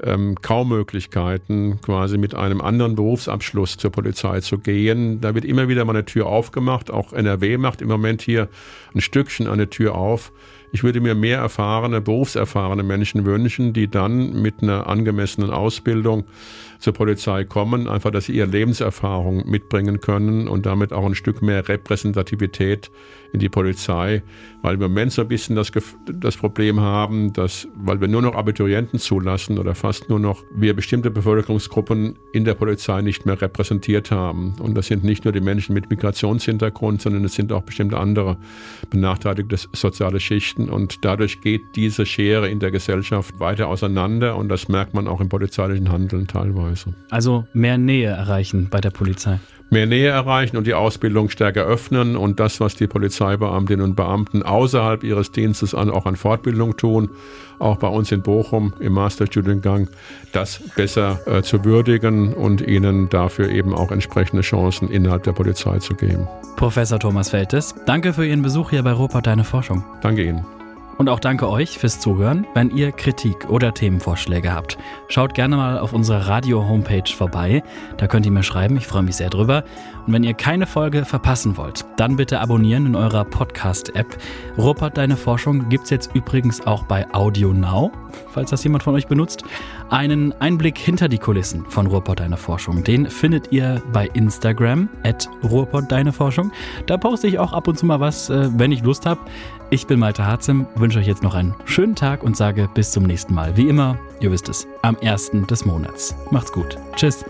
ähm, kaum Möglichkeiten, quasi mit einem anderen Berufsabschluss zur Polizei zu gehen. Da wird immer wieder mal eine Tür aufgemacht. Auch NRW macht im Moment hier ein Stückchen eine Tür auf. Ich würde mir mehr erfahrene, berufserfahrene Menschen wünschen, die dann mit einer angemessenen Ausbildung zur Polizei kommen, einfach, dass sie ihre Lebenserfahrung mitbringen können und damit auch ein Stück mehr Repräsentativität in die Polizei, weil wir im Moment so ein bisschen das, das Problem haben, dass, weil wir nur noch Abiturienten zulassen oder fast nur noch, wir bestimmte Bevölkerungsgruppen in der Polizei nicht mehr repräsentiert haben. Und das sind nicht nur die Menschen mit Migrationshintergrund, sondern es sind auch bestimmte andere benachteiligte soziale Schichten. Und dadurch geht diese Schere in der Gesellschaft weiter auseinander und das merkt man auch im polizeilichen Handeln teilweise.
Weise. Also mehr Nähe erreichen bei der Polizei.
Mehr Nähe erreichen und die Ausbildung stärker öffnen und das, was die Polizeibeamtinnen und Beamten außerhalb ihres Dienstes an, auch an Fortbildung tun, auch bei uns in Bochum im Masterstudiengang, das besser äh, zu würdigen und ihnen dafür eben auch entsprechende Chancen innerhalb der Polizei zu geben.
Professor Thomas Feltes, danke für Ihren Besuch hier bei Ruhrpott Deine Forschung.
Danke Ihnen.
Und auch danke euch fürs Zuhören. Wenn ihr Kritik oder Themenvorschläge habt, schaut gerne mal auf unserer Radio-Homepage vorbei. Da könnt ihr mir schreiben, ich freue mich sehr drüber. Und wenn ihr keine Folge verpassen wollt, dann bitte abonnieren in eurer Podcast-App. Ruppert Deine Forschung gibt es jetzt übrigens auch bei Audio Now, falls das jemand von euch benutzt. Einen Einblick hinter die Kulissen von Ruhrpott Deine Forschung, den findet ihr bei Instagram, at Ruhrpott Deine Forschung. Da poste ich auch ab und zu mal was, äh, wenn ich Lust habe. Ich bin Malte Harzim, wünsche euch jetzt noch einen schönen Tag und sage bis zum nächsten Mal. Wie immer, ihr wisst es, am 1. des Monats. Macht's gut. Tschüss.